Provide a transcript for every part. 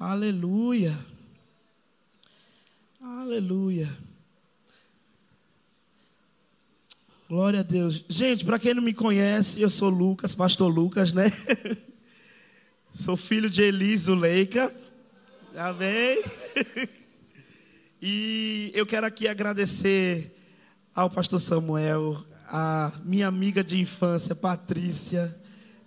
Aleluia. Aleluia. Glória a Deus. Gente, para quem não me conhece, eu sou Lucas, pastor Lucas, né? sou filho de Eliso Leica. Amém? e eu quero aqui agradecer ao pastor Samuel, a minha amiga de infância, Patrícia,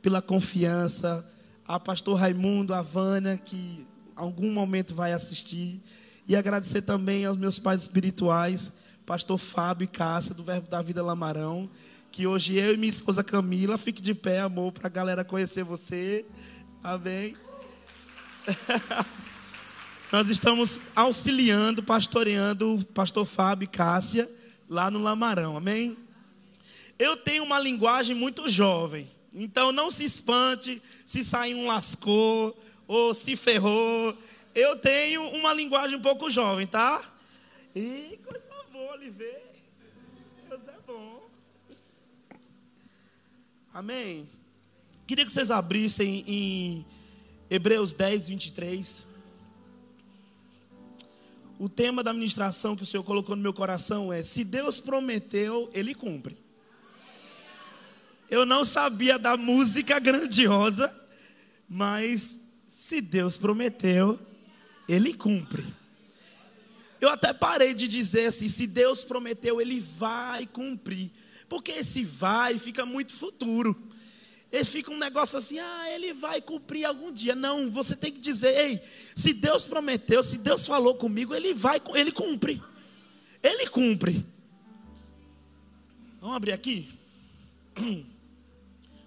pela confiança, a pastor Raimundo, a Vânia, que algum momento vai assistir, e agradecer também aos meus pais espirituais, pastor Fábio e Cássia, do Verbo da Vida Lamarão, que hoje eu e minha esposa Camila, fique de pé, amor, para a galera conhecer você. Amém. Nós estamos auxiliando, pastoreando o pastor Fábio e Cássia lá no Lamarão. Amém? Eu tenho uma linguagem muito jovem. Então não se espante se sair um lascou ou se ferrou. Eu tenho uma linguagem um pouco jovem, tá? E coisa boa ver. Deus é bom. Amém. Queria que vocês abrissem em Hebreus 10, 23. O tema da ministração que o Senhor colocou no meu coração é: se Deus prometeu, Ele cumpre. Eu não sabia da música grandiosa, mas se Deus prometeu, Ele cumpre. Eu até parei de dizer assim: se Deus prometeu, Ele vai cumprir. Porque esse vai fica muito futuro. Ele fica um negócio assim, ah, ele vai cumprir algum dia. Não, você tem que dizer, ei, se Deus prometeu, se Deus falou comigo, ele vai, ele cumpre. Ele cumpre. Vamos abrir aqui?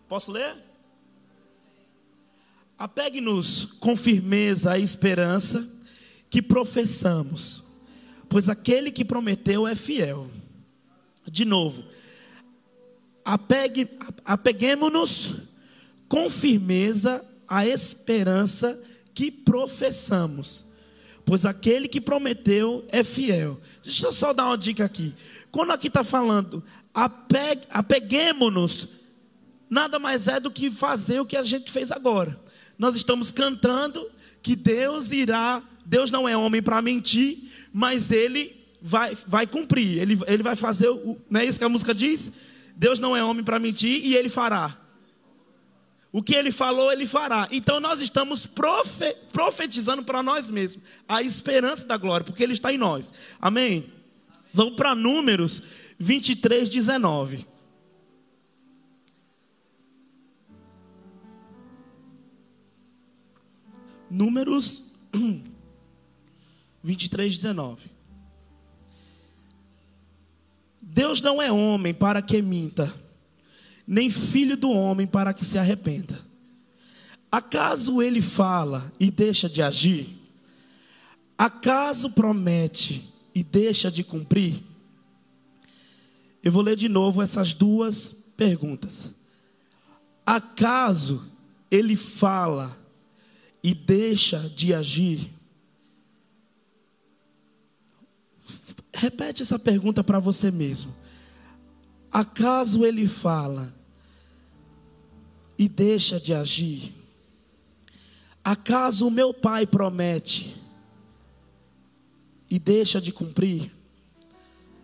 Posso ler? Apegue-nos com firmeza à esperança que professamos, pois aquele que prometeu é fiel. De novo, apegue, apeguemos-nos com firmeza à esperança que professamos, pois aquele que prometeu é fiel. Deixa eu só dar uma dica aqui. Quando aqui está falando, apegue, apeguemos-nos nada mais é do que fazer o que a gente fez agora. Nós estamos cantando que Deus irá, Deus não é homem para mentir, mas ele vai, vai cumprir, ele, ele vai fazer, o, não é isso que a música diz? Deus não é homem para mentir e ele fará. O que ele falou, ele fará. Então nós estamos profe profetizando para nós mesmos a esperança da glória, porque ele está em nós. Amém? Vamos para Números 23, 19. Números 23, 19. Deus não é homem para que minta, nem filho do homem para que se arrependa. Acaso ele fala e deixa de agir? Acaso promete e deixa de cumprir? Eu vou ler de novo essas duas perguntas. Acaso ele fala e deixa de agir? Repete essa pergunta para você mesmo. Acaso ele fala e deixa de agir? Acaso o meu pai promete e deixa de cumprir?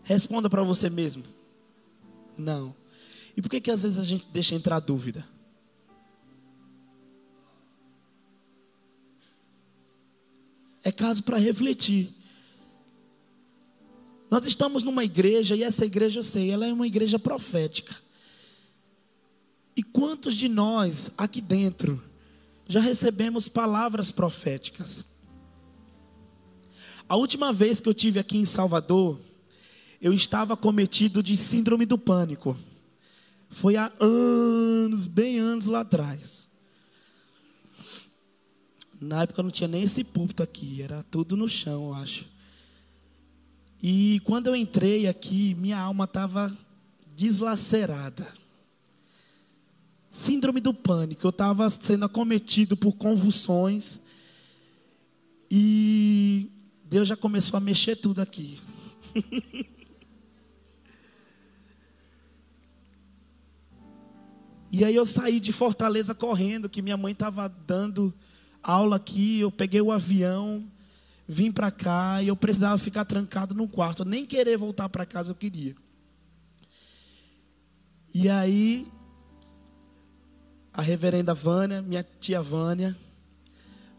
Responda para você mesmo. Não. E por que que às vezes a gente deixa entrar dúvida? É caso para refletir. Nós estamos numa igreja, e essa igreja eu sei, ela é uma igreja profética. E quantos de nós aqui dentro já recebemos palavras proféticas? A última vez que eu tive aqui em Salvador, eu estava cometido de síndrome do pânico. Foi há anos, bem anos lá atrás. Na época não tinha nem esse púlpito aqui, era tudo no chão, eu acho. E quando eu entrei aqui, minha alma estava deslacerada. Síndrome do pânico, eu estava sendo acometido por convulsões. E Deus já começou a mexer tudo aqui. e aí eu saí de Fortaleza correndo, que minha mãe estava dando aula aqui, eu peguei o avião, vim para cá e eu precisava ficar trancado no quarto, nem querer voltar para casa eu queria. E aí a reverenda Vânia, minha tia Vânia,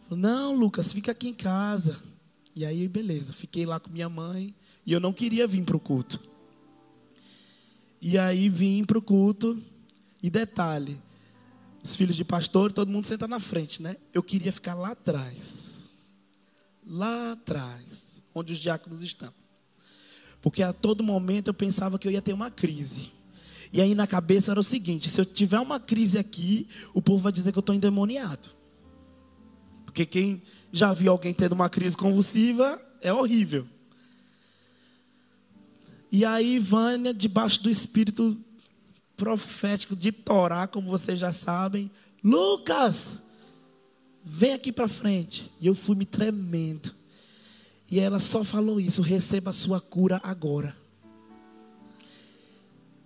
falou: "Não, Lucas, fica aqui em casa". E aí, beleza, fiquei lá com minha mãe e eu não queria vir para o culto. E aí vim para o culto e detalhe, os filhos de pastor, todo mundo senta na frente, né? Eu queria ficar lá atrás. Lá atrás, onde os diáconos estão. Porque a todo momento eu pensava que eu ia ter uma crise. E aí na cabeça era o seguinte: se eu tiver uma crise aqui, o povo vai dizer que eu estou endemoniado. Porque quem já viu alguém tendo uma crise convulsiva é horrível. E aí, Vânia, debaixo do espírito profético de Torá, como vocês já sabem. Lucas, vem aqui para frente. E eu fui me tremendo. E ela só falou isso: receba a sua cura agora.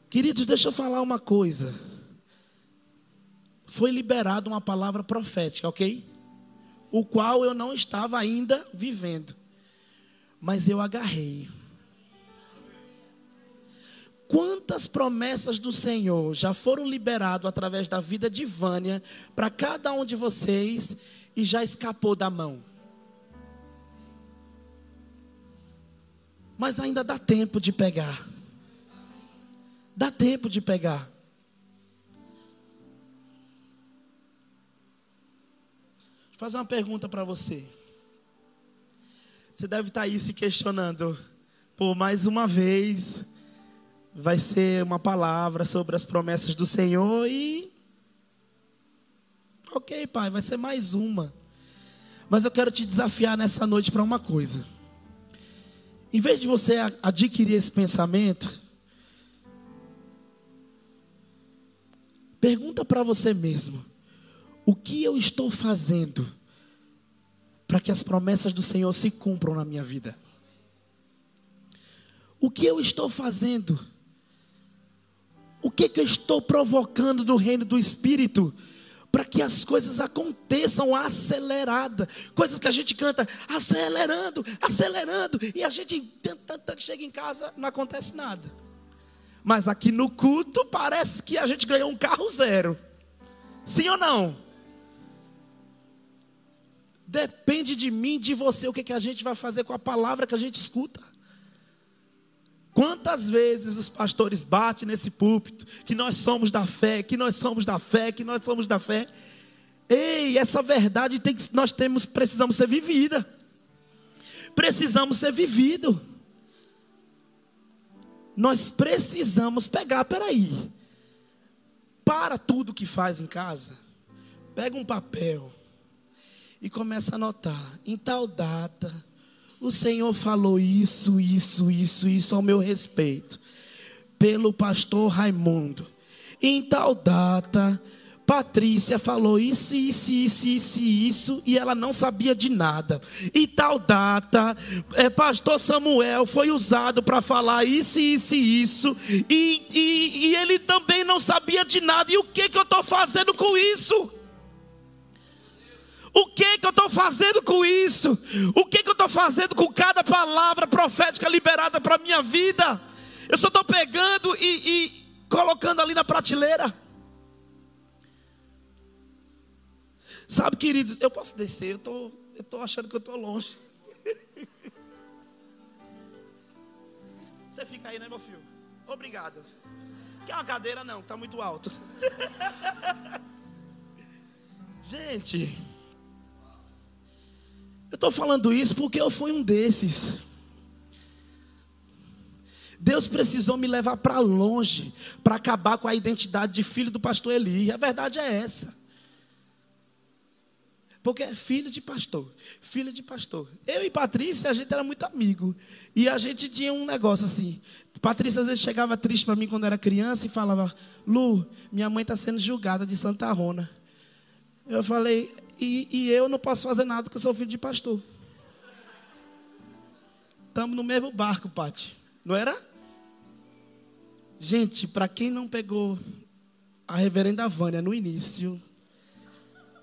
Queridos, deixa eu falar uma coisa. Foi liberada uma palavra profética, ok? O qual eu não estava ainda vivendo. Mas eu agarrei. Quantas promessas do Senhor já foram liberadas através da vida de Vânia para cada um de vocês e já escapou da mão? Mas ainda dá tempo de pegar. Dá tempo de pegar. Vou fazer uma pergunta para você. Você deve estar tá aí se questionando, por mais uma vez, vai ser uma palavra sobre as promessas do Senhor e. Ok, pai, vai ser mais uma. Mas eu quero te desafiar nessa noite para uma coisa. Em vez de você adquirir esse pensamento, pergunta para você mesmo: o que eu estou fazendo para que as promessas do Senhor se cumpram na minha vida? O que eu estou fazendo? O que, que eu estou provocando do reino do Espírito? Para que as coisas aconteçam acelerada. Coisas que a gente canta acelerando, acelerando. E a gente chega em casa, não acontece nada. Mas aqui no culto parece que a gente ganhou um carro zero. Sim ou não? Depende de mim, de você, o que, que a gente vai fazer com a palavra que a gente escuta. Quantas vezes os pastores batem nesse púlpito que nós somos da fé, que nós somos da fé, que nós somos da fé. Ei, essa verdade tem que nós temos precisamos ser vivida. Precisamos ser vivido. Nós precisamos pegar, peraí. Para tudo que faz em casa. Pega um papel e começa a anotar. Em tal data, o Senhor falou isso, isso, isso, isso ao meu respeito, pelo pastor Raimundo. Em tal data, Patrícia falou isso, isso, isso, isso, isso, e ela não sabia de nada. Em tal data, é, pastor Samuel foi usado para falar isso, isso, isso, e, e, e ele também não sabia de nada. E o que, que eu estou fazendo com isso? O que que eu estou fazendo com isso? O que que eu estou fazendo com cada palavra profética liberada para minha vida? Eu só estou pegando e, e colocando ali na prateleira. Sabe, queridos, eu posso descer, eu tô, estou achando que eu estou longe. Você fica aí, né, meu filho? Obrigado. Quer uma cadeira? Não, está muito alto. Gente, eu estou falando isso porque eu fui um desses. Deus precisou me levar para longe para acabar com a identidade de filho do pastor Eli. A verdade é essa. Porque é filho de pastor, filho de pastor. Eu e Patrícia, a gente era muito amigo. E a gente tinha um negócio assim. Patrícia às vezes chegava triste para mim quando era criança e falava: Lu, minha mãe está sendo julgada de Santa Rona. Eu falei: e, e eu não posso fazer nada porque eu sou filho de pastor. Estamos no mesmo barco, Pati. Não era? Gente, para quem não pegou a reverenda Vânia no início,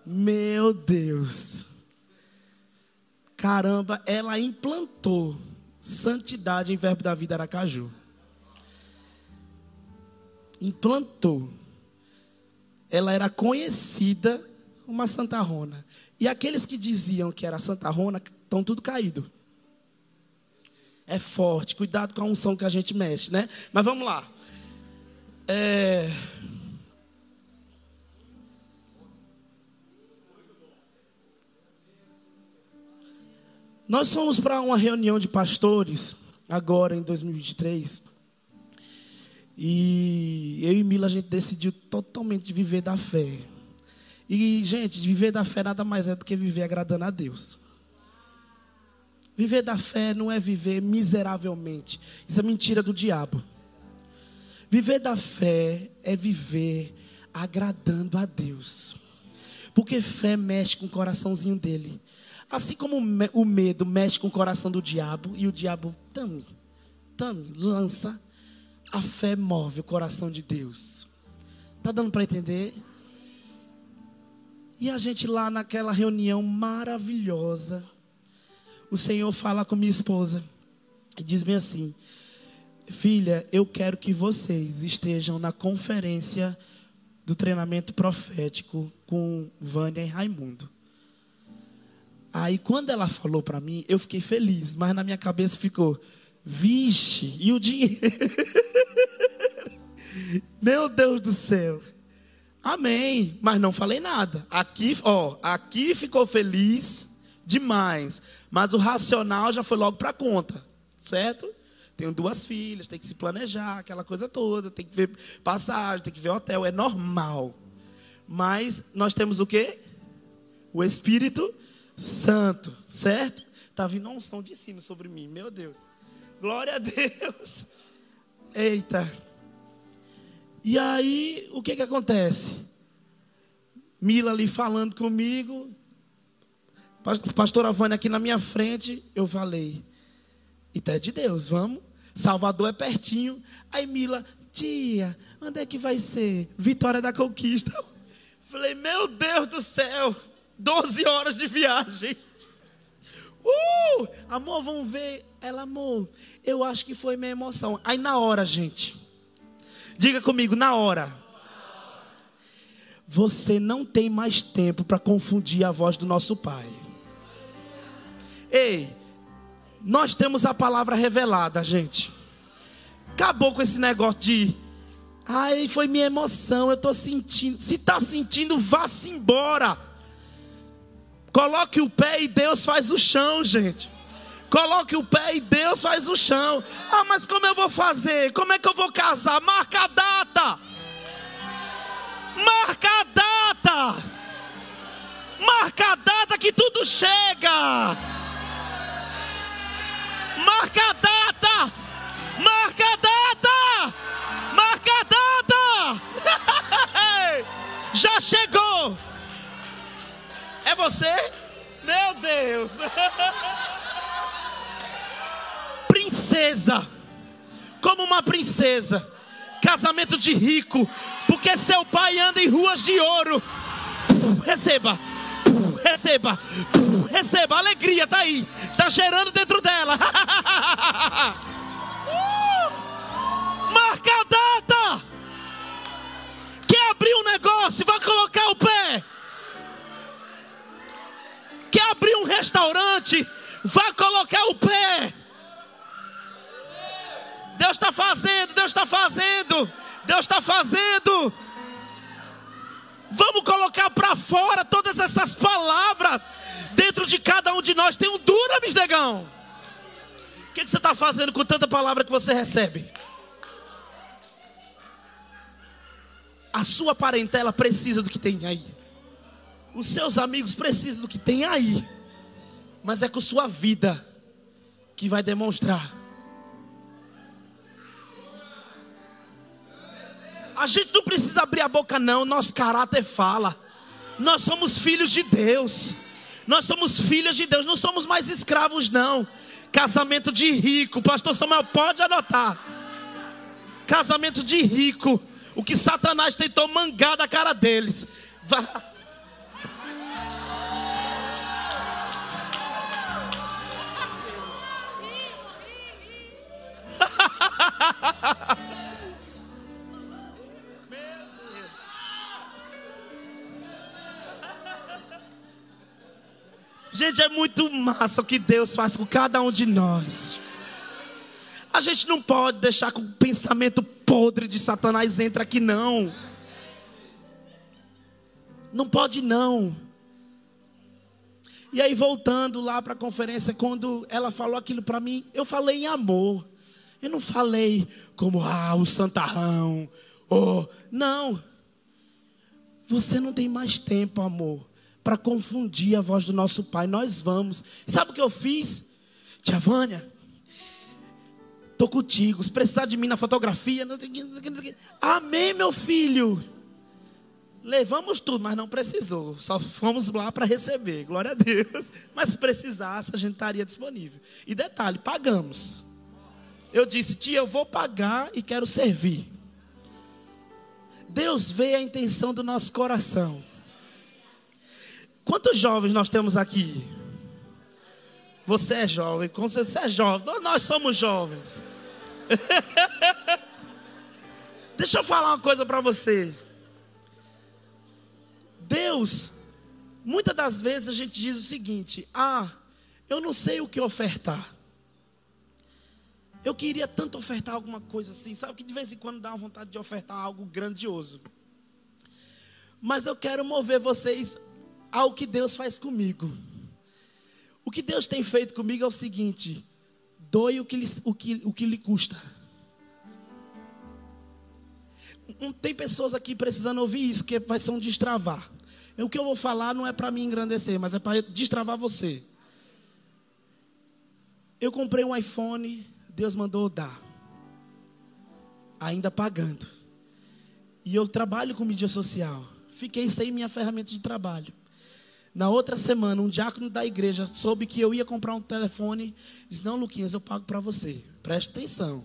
Meu Deus. Caramba, ela implantou santidade em Verbo da Vida Aracaju. Implantou. Ela era conhecida uma santarrona. E aqueles que diziam que era santarrona estão tudo caído. É forte, cuidado com a unção que a gente mexe, né? Mas vamos lá. É... Nós fomos para uma reunião de pastores, agora em 2023. E eu e Mila, a gente decidiu totalmente viver da fé. E, gente, viver da fé nada mais é do que viver agradando a Deus. Viver da fé não é viver miseravelmente. Isso é mentira do diabo. Viver da fé é viver agradando a Deus. Porque fé mexe com o coraçãozinho dele. Assim como o medo mexe com o coração do diabo e o diabo tame, tame, lança, a fé move o coração de Deus. Tá dando para entender? E a gente lá naquela reunião maravilhosa, o Senhor fala com minha esposa e diz bem assim: Filha, eu quero que vocês estejam na conferência do treinamento profético com Vânia e Raimundo. Aí quando ela falou para mim, eu fiquei feliz, mas na minha cabeça ficou, vixe, e o dinheiro? Meu Deus do céu. Amém, mas não falei nada. Aqui, ó, aqui ficou feliz demais, mas o racional já foi logo para conta, certo? Tenho duas filhas, tem que se planejar, aquela coisa toda, tem que ver passagem, tem que ver hotel, é normal. Mas nós temos o quê? O Espírito Santo, certo? Está vindo uma unção de cima sobre mim, meu Deus. Glória a Deus. Eita. E aí, o que que acontece? Mila ali falando comigo, pastora Vânia aqui na minha frente, eu falei, e tá de Deus, vamos? Salvador é pertinho. Aí Mila, tia, onde é que vai ser? Vitória da Conquista. Falei, meu Deus do céu. 12 horas de viagem. Uh! Amor, vamos ver. Ela, amor, eu acho que foi minha emoção. Aí na hora, gente. Diga comigo, na hora. Você não tem mais tempo para confundir a voz do nosso Pai. Ei, nós temos a palavra revelada, gente. Acabou com esse negócio de. Ai, foi minha emoção, eu estou sentindo. Se está sentindo, vá-se embora. Coloque o pé e Deus faz o chão, gente. Coloque o pé e Deus faz o chão. Ah, mas como eu vou fazer? Como é que eu vou casar? Marca a data. Marca a data. Marca a data que tudo chega. Marca a data. Marca a data. Marca a data. Já chegou. É você? Meu Deus! princesa, como uma princesa, casamento de rico, porque seu pai anda em ruas de ouro. Receba, receba, receba, alegria tá aí, tá gerando dentro dela. uh! Marca a data. Quer abrir um negócio? Vai colocar o pé quer abrir um restaurante, vá colocar o pé. Deus está fazendo, Deus está fazendo, Deus está fazendo. Vamos colocar para fora todas essas palavras dentro de cada um de nós. Tem um dura, negão. O que, que você está fazendo com tanta palavra que você recebe? A sua parentela precisa do que tem aí. Os seus amigos precisam do que tem aí, mas é com sua vida que vai demonstrar. A gente não precisa abrir a boca, não. Nosso caráter fala. Nós somos filhos de Deus. Nós somos filhas de Deus. Não somos mais escravos, não. Casamento de rico. Pastor Samuel, pode anotar. Casamento de rico. O que Satanás tentou mangar da cara deles. Vai. Gente, é muito massa o que Deus faz com cada um de nós. A gente não pode deixar que o pensamento podre de Satanás entre aqui, não. Não pode, não. E aí, voltando lá para a conferência, quando ela falou aquilo para mim, eu falei em amor. Eu não falei como, ah, o santarrão. Oh, não. Você não tem mais tempo, amor, para confundir a voz do nosso pai. Nós vamos. Sabe o que eu fiz? Tia Vânia, estou contigo. Se precisar de mim na fotografia. Amém, meu filho. Levamos tudo, mas não precisou. Só fomos lá para receber. Glória a Deus. Mas se precisasse, a gente estaria disponível. E detalhe, pagamos. Eu disse, tia, eu vou pagar e quero servir. Deus vê a intenção do nosso coração. Quantos jovens nós temos aqui? Você é jovem, você é jovem, nós somos jovens. Deixa eu falar uma coisa para você. Deus, muitas das vezes a gente diz o seguinte: ah, eu não sei o que ofertar. Eu queria tanto ofertar alguma coisa assim, sabe que de vez em quando dá uma vontade de ofertar algo grandioso. Mas eu quero mover vocês ao que Deus faz comigo. O que Deus tem feito comigo é o seguinte: doe o que lhe, o que, o que lhe custa. Tem pessoas aqui precisando ouvir isso, que vai ser um destravar. O que eu vou falar não é para me engrandecer, mas é para destravar você. Eu comprei um iPhone, Deus mandou dar. Ainda pagando. E eu trabalho com mídia social. Fiquei sem minha ferramenta de trabalho. Na outra semana, um diácono da igreja soube que eu ia comprar um telefone. Disse: Não, Luquinhas, eu pago para você. Preste atenção.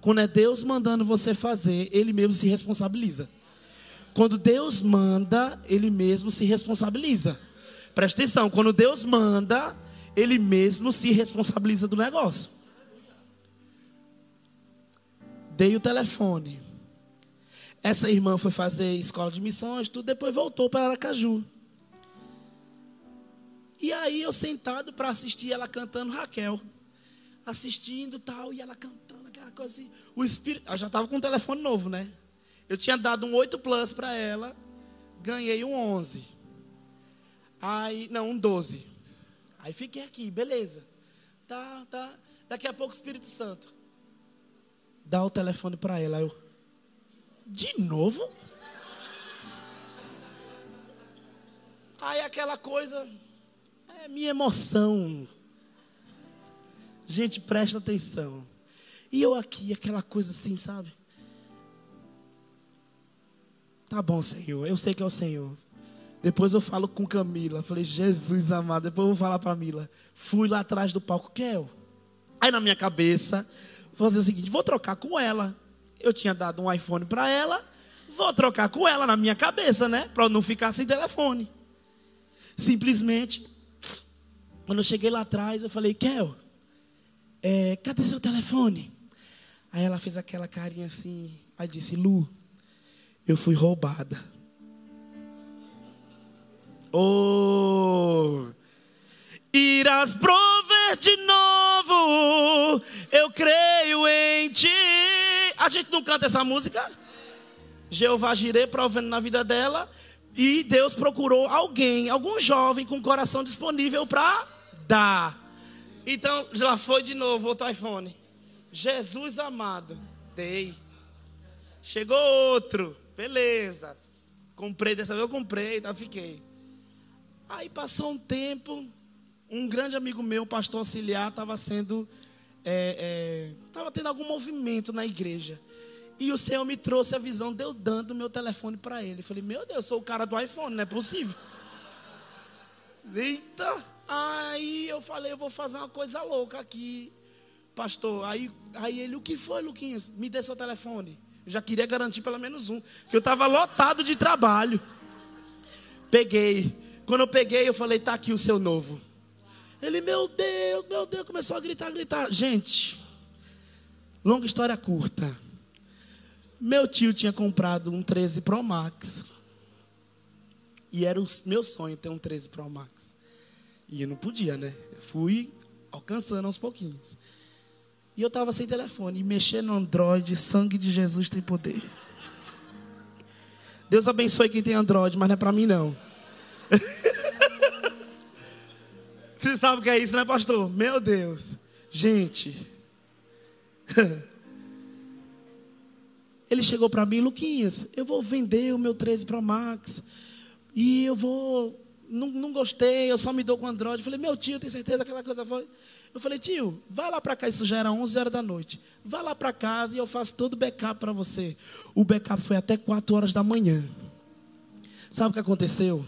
Quando é Deus mandando você fazer, Ele mesmo se responsabiliza. Quando Deus manda, Ele mesmo se responsabiliza. Presta atenção, quando Deus manda, Ele mesmo se responsabiliza do negócio. Dei o telefone. Essa irmã foi fazer escola de missões, tudo, depois voltou para Aracaju. E aí eu sentado para assistir ela cantando Raquel. Assistindo tal, e ela cantando aquela coisa assim. O espírito. Eu já estava com um telefone novo, né? Eu tinha dado um 8 Plus para ela, ganhei um 11. Aí, não, um 12. Aí fiquei aqui, beleza. Tá, tá. Daqui a pouco o Espírito Santo dá o telefone para ela. Eu, de novo? Aí aquela coisa, é minha emoção. Gente, presta atenção. E eu aqui, aquela coisa assim, sabe? Tá bom, Senhor, eu sei que é o Senhor. Depois eu falo com Camila. Falei, Jesus amado. Depois eu vou falar para Mila. Fui lá atrás do palco, Kel. Aí na minha cabeça, vou fazer o seguinte: vou trocar com ela. Eu tinha dado um iPhone para ela. Vou trocar com ela na minha cabeça, né? Para não ficar sem telefone. Simplesmente, quando eu cheguei lá atrás, eu falei, Kel, é, cadê seu telefone? Aí ela fez aquela carinha assim. Aí disse, Lu, eu fui roubada. Oh, irás prover de novo, eu creio em ti. A gente não canta essa música? Jeová Jireh provendo na vida dela. E Deus procurou alguém, algum jovem com coração disponível para dar. Então, já foi de novo outro iPhone. Jesus amado, dei. Chegou outro. Beleza. Comprei, dessa vez eu comprei, tá, fiquei. Aí passou um tempo, um grande amigo meu, pastor auxiliar, estava sendo. Estava é, é, tendo algum movimento na igreja. E o Senhor me trouxe a visão, deu dando o meu telefone para ele. Falei, meu Deus, eu sou o cara do iPhone, não é possível. Eita! Aí eu falei, eu vou fazer uma coisa louca aqui, pastor. Aí, aí ele, o que foi, Luquinhas? Me dê seu telefone. Eu já queria garantir pelo menos um, que eu estava lotado de trabalho. Peguei. Quando eu peguei, eu falei: "Tá aqui o seu novo". Ele, meu Deus, meu Deus, começou a gritar, gritar. Gente, longa história curta. Meu tio tinha comprado um 13 Pro Max. E era o meu sonho ter um 13 Pro Max. E eu não podia, né? Fui alcançando aos pouquinhos. E eu estava sem telefone. E no Android, sangue de Jesus tem poder. Deus abençoe quem tem Android, mas não é para mim não. Você sabe o que é isso, né, pastor? Meu Deus. Gente. Ele chegou para mim, Luquinhas, eu vou vender o meu 13 Pro Max. E eu vou. Não, não gostei, eu só me dou com Android. Eu falei, meu tio, tem certeza que aquela coisa foi. Eu falei, tio, vai lá para cá, isso já era 11 horas da noite. Vá lá para casa e eu faço todo o backup para você. O backup foi até 4 horas da manhã. Sabe o que aconteceu?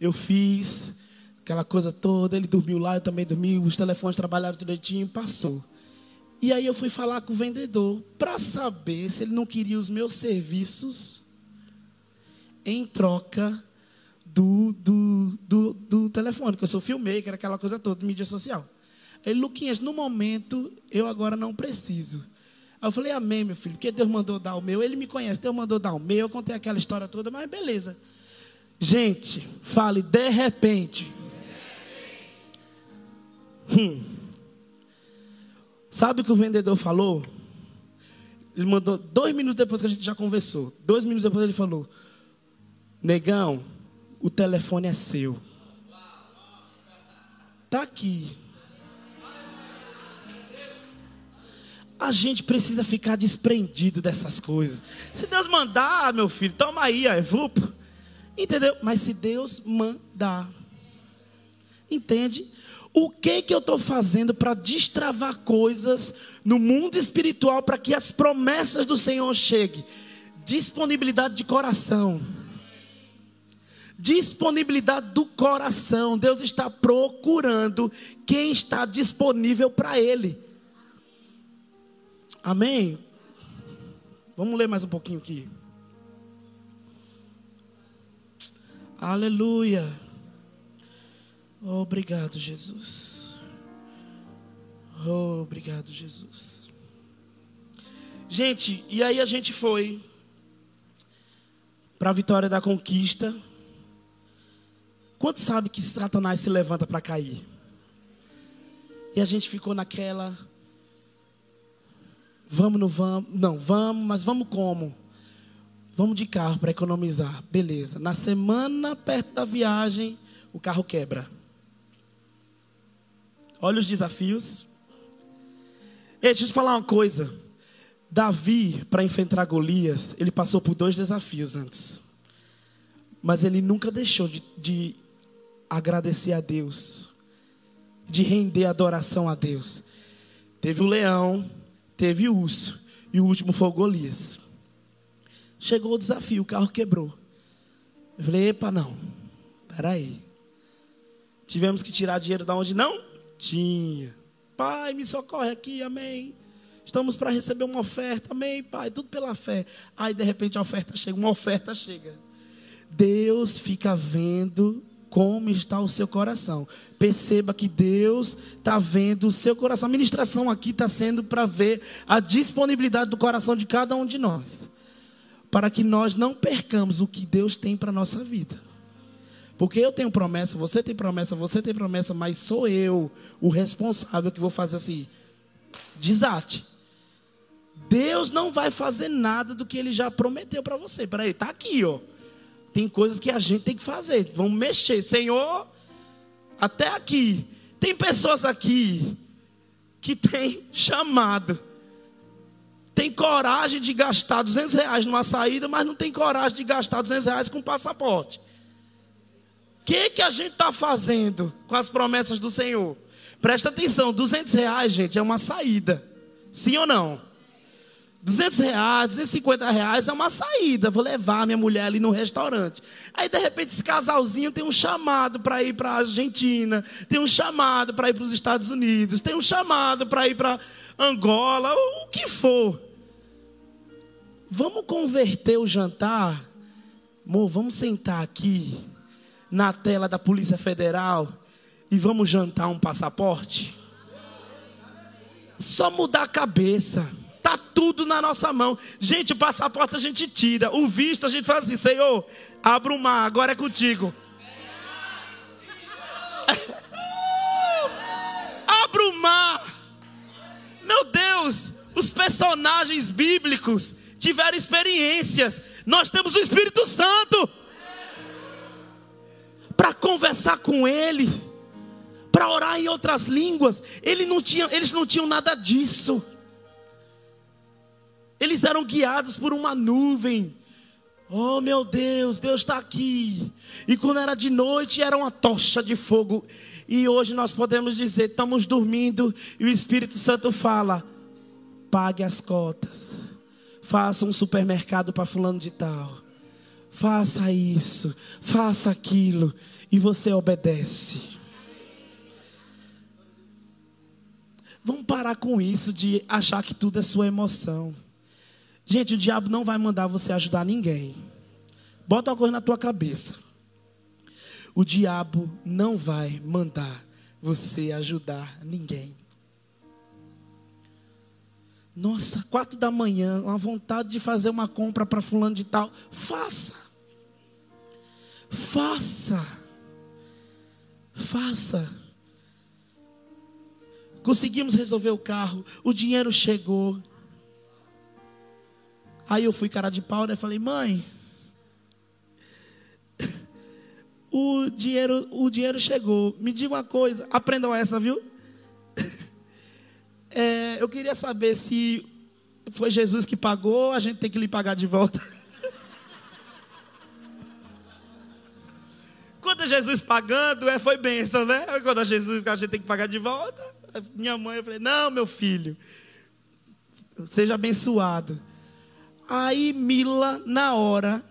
Eu fiz aquela coisa toda, ele dormiu lá, eu também dormi, os telefones trabalharam direitinho, passou. E aí eu fui falar com o vendedor para saber se ele não queria os meus serviços em troca do, do, do, do telefone, que eu sou filmmaker, aquela coisa toda, mídia social. Ele, Luquinhas, no momento, eu agora não preciso. Aí eu falei, amém, meu filho, porque Deus mandou dar o meu. Ele me conhece, Deus mandou dar o meu. Eu contei aquela história toda, mas beleza. Gente, fale de repente. Hum. Sabe o que o vendedor falou? Ele mandou dois minutos depois que a gente já conversou. Dois minutos depois ele falou: Negão, o telefone é seu. Está aqui. A gente precisa ficar desprendido dessas coisas. Se Deus mandar, meu filho, toma aí, ó, vupo. Entendeu? Mas se Deus mandar. Entende? O que que eu estou fazendo para destravar coisas no mundo espiritual para que as promessas do Senhor cheguem? Disponibilidade de coração. Disponibilidade do coração. Deus está procurando quem está disponível para Ele. Amém? Vamos ler mais um pouquinho aqui. Aleluia. Obrigado, Jesus. Obrigado, Jesus. Gente, e aí a gente foi para a vitória da conquista. Quantos sabe que Satanás se levanta para cair? E a gente ficou naquela Vamos, não vamos? Não, vamos, mas vamos como? Vamos de carro para economizar. Beleza. Na semana perto da viagem, o carro quebra. Olha os desafios. Ei, deixa eu te falar uma coisa. Davi, para enfrentar Golias, ele passou por dois desafios antes. Mas ele nunca deixou de, de agradecer a Deus, de render adoração a Deus. Teve o leão, teve o urso, e o último foi o Golias. Chegou o desafio, o carro quebrou. Eu falei, epa, não, peraí. Tivemos que tirar dinheiro da onde não tinha. Pai, me socorre aqui, amém. Estamos para receber uma oferta, amém, pai, tudo pela fé. Aí de repente a oferta chega, uma oferta chega. Deus fica vendo como está o seu coração. Perceba que Deus está vendo o seu coração. A ministração aqui está sendo para ver a disponibilidade do coração de cada um de nós, para que nós não percamos o que Deus tem para a nossa vida. Porque eu tenho promessa, você tem promessa, você tem promessa, mas sou eu o responsável que vou fazer assim. Desate. Deus não vai fazer nada do que ele já prometeu para você. Peraí, está aqui, ó. Tem coisas que a gente tem que fazer. Vamos mexer. Senhor, até aqui. Tem pessoas aqui que tem chamado. Tem coragem de gastar 200 reais numa saída, mas não tem coragem de gastar 200 reais com passaporte. O que, que a gente está fazendo com as promessas do Senhor? Presta atenção, 200 reais, gente, é uma saída. Sim ou não? 200 reais, 250 reais é uma saída. Vou levar minha mulher ali no restaurante. Aí, de repente, esse casalzinho tem um chamado para ir para a Argentina, tem um chamado para ir para os Estados Unidos, tem um chamado para ir para Angola, o que for. Vamos converter o jantar? Amor, vamos sentar aqui na tela da Polícia Federal e vamos jantar um passaporte? Só mudar a cabeça. Está tudo na nossa mão. Gente, o passaporte a gente tira, o visto a gente faz assim: Senhor, abra o mar, agora é contigo. abra o mar. Meu Deus, os personagens bíblicos tiveram experiências. Nós temos o Espírito Santo para conversar com ele, para orar em outras línguas. Ele não tinha, eles não tinham nada disso. Eles eram guiados por uma nuvem. Oh meu Deus, Deus está aqui. E quando era de noite, era uma tocha de fogo. E hoje nós podemos dizer: estamos dormindo e o Espírito Santo fala: pague as cotas, faça um supermercado para fulano de tal, faça isso, faça aquilo, e você obedece. Vamos parar com isso de achar que tudo é sua emoção. Gente, o diabo não vai mandar você ajudar ninguém. Bota uma coisa na tua cabeça. O diabo não vai mandar você ajudar ninguém. Nossa, quatro da manhã, uma vontade de fazer uma compra para fulano de tal. Faça. Faça. Faça. Conseguimos resolver o carro, o dinheiro chegou. Aí eu fui cara de pau, né? Falei, mãe, o dinheiro, o dinheiro chegou. Me diga uma coisa, aprendam essa, viu? É, eu queria saber se foi Jesus que pagou, a gente tem que lhe pagar de volta. Quando é Jesus pagando, é, foi bênção, né? Quando é Jesus a gente tem que pagar de volta. Minha mãe, eu falei, não, meu filho, seja abençoado. Aí Mila, na hora,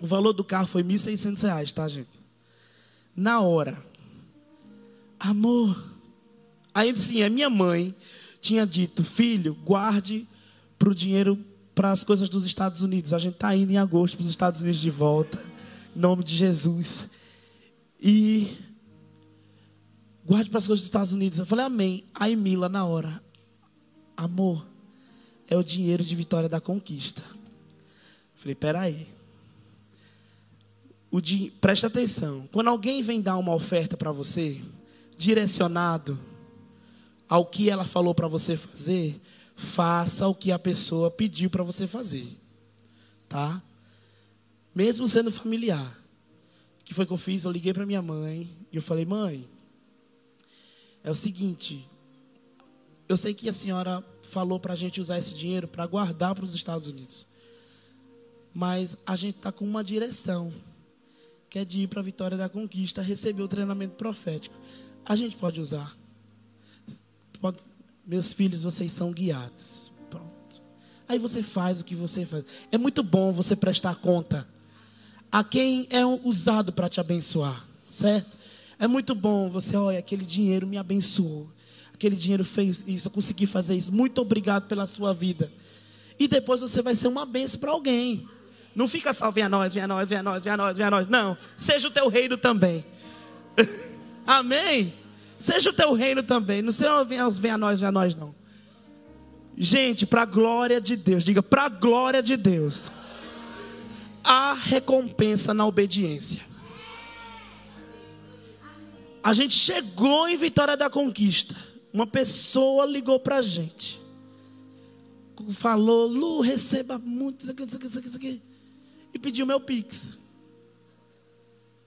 o valor do carro foi R$ 1.600, tá, gente? Na hora. Amor. Aí sim, a minha mãe tinha dito: Filho, guarde para o dinheiro para as coisas dos Estados Unidos. A gente está indo em agosto para os Estados Unidos de volta. Em nome de Jesus. E guarde para as coisas dos Estados Unidos. Eu falei, Amém. Aí Mila, na hora. Amor, é o dinheiro de vitória da conquista. Falei, peraí o de, presta atenção. Quando alguém vem dar uma oferta para você, direcionado ao que ela falou para você fazer, faça o que a pessoa pediu para você fazer. Tá? Mesmo sendo familiar. Que foi que eu fiz? Eu liguei para minha mãe e eu falei: "Mãe, é o seguinte, eu sei que a senhora falou para a gente usar esse dinheiro para guardar para os Estados Unidos. Mas a gente está com uma direção que é de ir para a vitória da conquista, receber o treinamento profético. A gente pode usar. Pode, meus filhos, vocês são guiados. Pronto. Aí você faz o que você faz. É muito bom você prestar conta a quem é usado para te abençoar, certo? É muito bom você, olha, aquele dinheiro me abençoou. Aquele dinheiro fez isso, eu consegui fazer isso. Muito obrigado pela sua vida. E depois você vai ser uma benção para alguém. Não fica só, venha nós, venha nós, venha nós, venha nós, venha nós. Não, seja o teu reino também. Amém? Seja o teu reino também. Não seja venha, venha nós, venha nós, não. Gente, para a glória de Deus, diga, para a glória de Deus, há recompensa na obediência. A gente chegou em Vitória da Conquista. Uma pessoa ligou para a gente. Falou, Lu, receba muito, isso aqui, isso aqui, isso aqui, isso aqui e pediu meu Pix.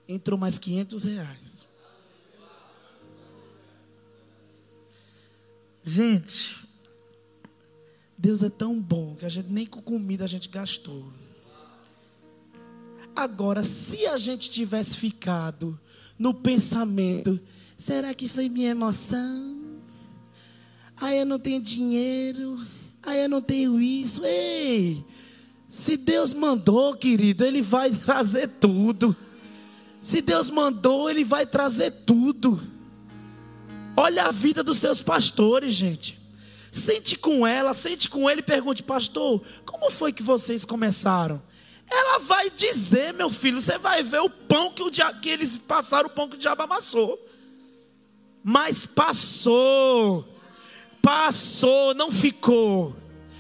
Entrou mais 500 reais. Gente, Deus é tão bom que a gente nem com comida a gente gastou. Agora, se a gente tivesse ficado no pensamento, será que foi minha emoção? Aí eu não tenho dinheiro, aí eu não tenho isso. Ei, se Deus mandou, querido, Ele vai trazer tudo. Se Deus mandou, Ele vai trazer tudo. Olha a vida dos seus pastores, gente. Sente com ela, sente com ele e pergunte, pastor, como foi que vocês começaram? Ela vai dizer, meu filho, você vai ver o pão que, o dia, que eles passaram, o pão que o diabo amassou. Mas passou, passou, não ficou.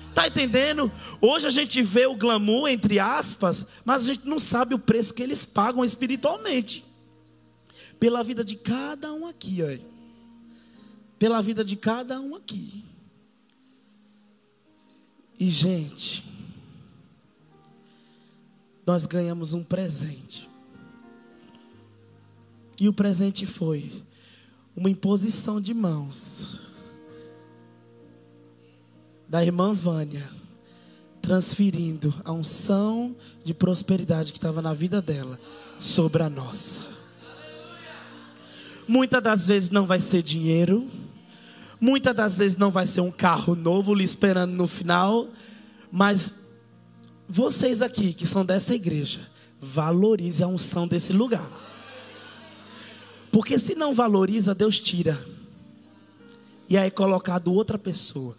Está entendendo? Hoje a gente vê o glamour, entre aspas, mas a gente não sabe o preço que eles pagam espiritualmente. Pela vida de cada um aqui. Pela vida de cada um aqui. E, gente, nós ganhamos um presente. E o presente foi uma imposição de mãos da irmã Vânia, transferindo a unção de prosperidade que estava na vida dela sobre a nossa. Muitas das vezes não vai ser dinheiro, muitas das vezes não vai ser um carro novo lhe esperando no final, mas vocês aqui que são dessa igreja, valorize a unção desse lugar. Porque se não valoriza, Deus tira. E aí colocado outra pessoa.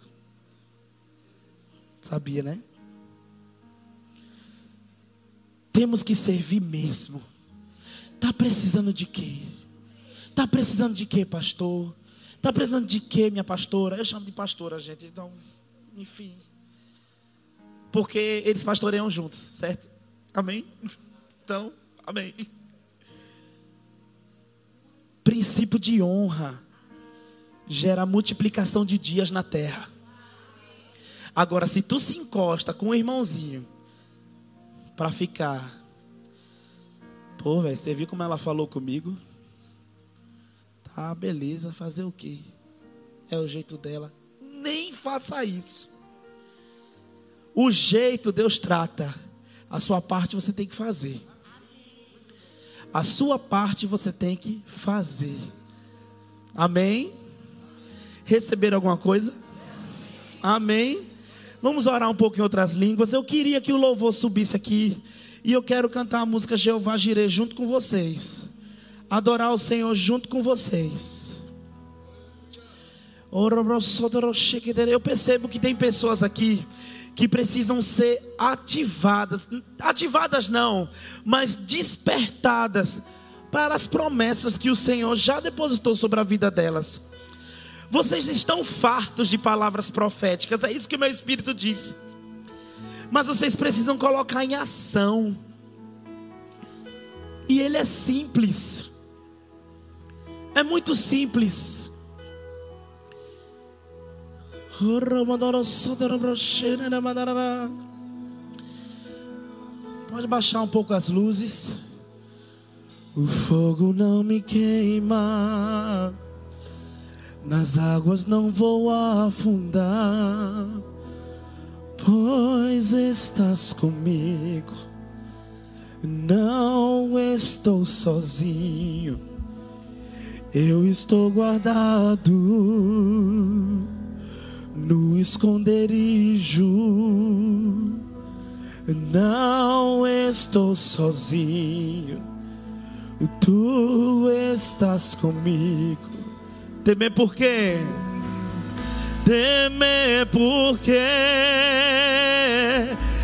Sabia, né? Temos que servir mesmo. Tá precisando de quê? Tá precisando de quê, pastor? Tá precisando de quê, minha pastora? Eu chamo de pastora, gente. Então, enfim. Porque eles pastoreiam juntos, certo? Amém? Então, amém. Princípio de honra gera multiplicação de dias na terra. Agora, se tu se encosta com um irmãozinho para ficar, pô, velho, você viu como ela falou comigo? Tá, beleza, fazer o quê? É o jeito dela. Nem faça isso. O jeito Deus trata. A sua parte você tem que fazer. A sua parte você tem que fazer. Amém? Receber alguma coisa? Amém? Vamos orar um pouco em outras línguas. Eu queria que o louvor subisse aqui. E eu quero cantar a música Jeová Jireh junto com vocês. Adorar o Senhor junto com vocês. Eu percebo que tem pessoas aqui que precisam ser ativadas, ativadas não, mas despertadas para as promessas que o Senhor já depositou sobre a vida delas. Vocês estão fartos de palavras proféticas, é isso que o meu espírito diz. Mas vocês precisam colocar em ação. E ele é simples. É muito simples. Pode baixar um pouco as luzes. O fogo não me queima, nas águas não vou afundar, pois estás comigo. Não estou sozinho, eu estou guardado no esconderijo. Não estou sozinho, tu estás comigo. Temer por quê? Temer por quê?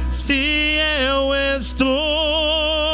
Se eu estou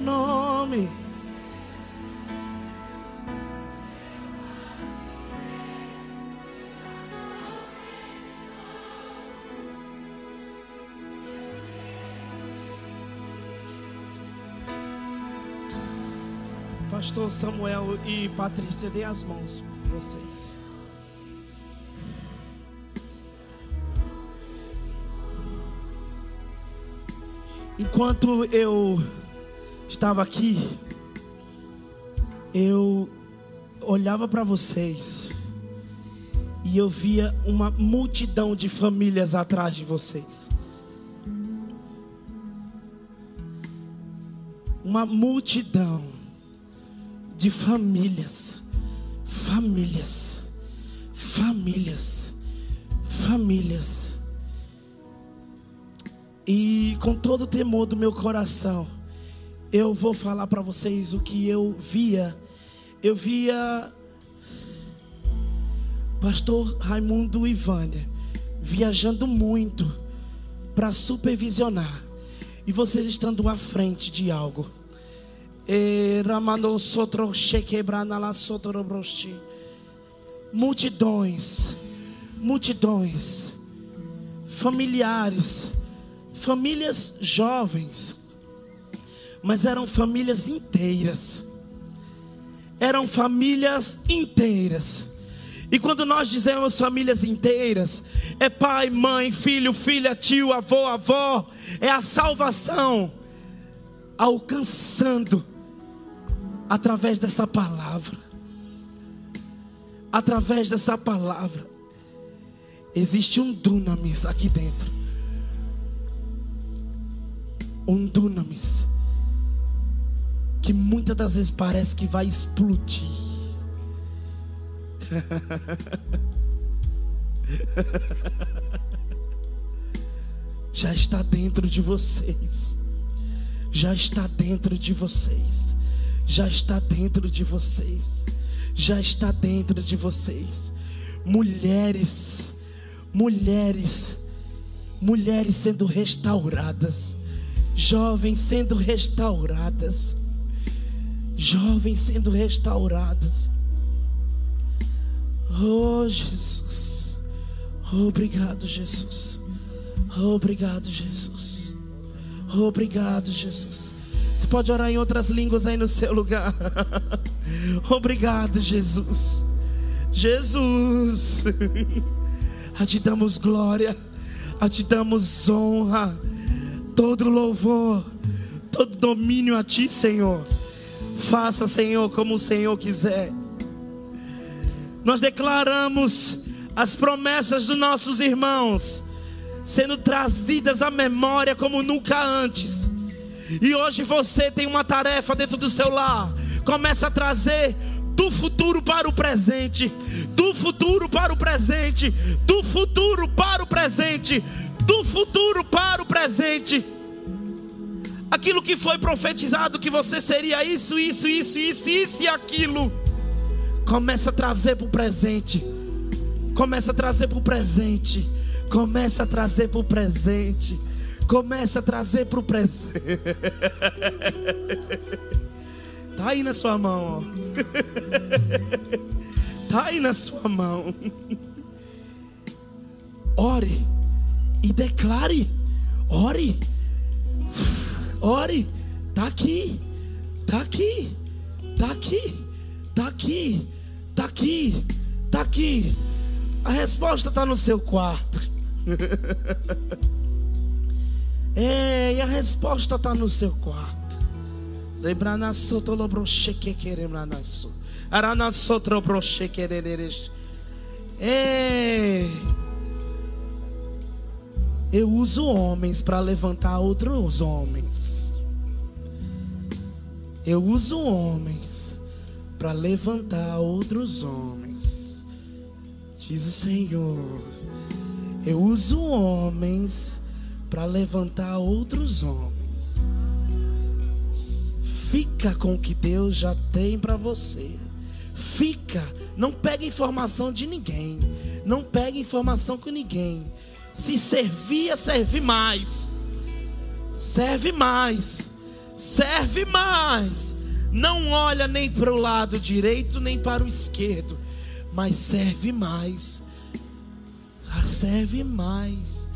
nome. Pastor Samuel e Patrícia, dê as mãos para vocês. Enquanto eu estava aqui, eu olhava para vocês e eu via uma multidão de famílias atrás de vocês. Uma multidão de famílias, famílias, famílias, famílias. E com todo o temor do meu coração, eu vou falar para vocês o que eu via. Eu via Pastor Raimundo e Vânia viajando muito para supervisionar e vocês estando à frente de algo. Multidões, multidões, familiares, famílias jovens, mas eram famílias inteiras. Eram famílias inteiras. E quando nós dizemos famílias inteiras, é pai, mãe, filho, filha, tio, avô, avó, é a salvação alcançando através dessa palavra. Através dessa palavra. Existe um dunamis aqui dentro. Um dunamis. Que muitas das vezes parece que vai explodir. Já está dentro de vocês. Já está dentro de vocês. já está dentro de vocês. Já está dentro de vocês. Mulheres, mulheres, mulheres sendo restauradas, jovens sendo restauradas, jovens sendo restauradas. Oh Jesus, obrigado Jesus, obrigado Jesus, obrigado Jesus. Você pode orar em outras línguas aí no seu lugar. Obrigado, Jesus. Jesus. A te damos glória, a te damos honra, todo louvor, todo domínio a ti, Senhor. Faça, Senhor, como o Senhor quiser. Nós declaramos as promessas dos nossos irmãos sendo trazidas à memória como nunca antes. E hoje você tem uma tarefa dentro do seu lar. Começa a trazer do futuro para o presente, do futuro para o presente, do futuro para o presente, do futuro para o presente. Aquilo que foi profetizado que você seria isso, isso, isso, isso, isso e aquilo. Começa a trazer para o presente. Começa a trazer para o presente. Começa a trazer para o presente. Começa a trazer para o presente. Tá aí na sua mão, ó. Tá aí na sua mão. Ore e declare. Ore. Ore. Tá aqui. Tá aqui. Tá aqui. Tá aqui. Tá aqui. Tá aqui. A resposta está no seu quarto. É, e a resposta está no seu quarto. Lembrar na sotolobroche que queremos na sua. Arana sotrobroche quereres. É. Eu uso homens para levantar outros homens. Eu uso homens para levantar outros homens. Diz o Senhor. Eu uso homens para levantar outros homens. Fica com o que Deus já tem para você. Fica, não pega informação de ninguém. Não pega informação com ninguém. Se servir, serve mais. Serve mais. Serve mais. Não olha nem para o lado direito nem para o esquerdo, mas serve mais. Ah, Serve mais.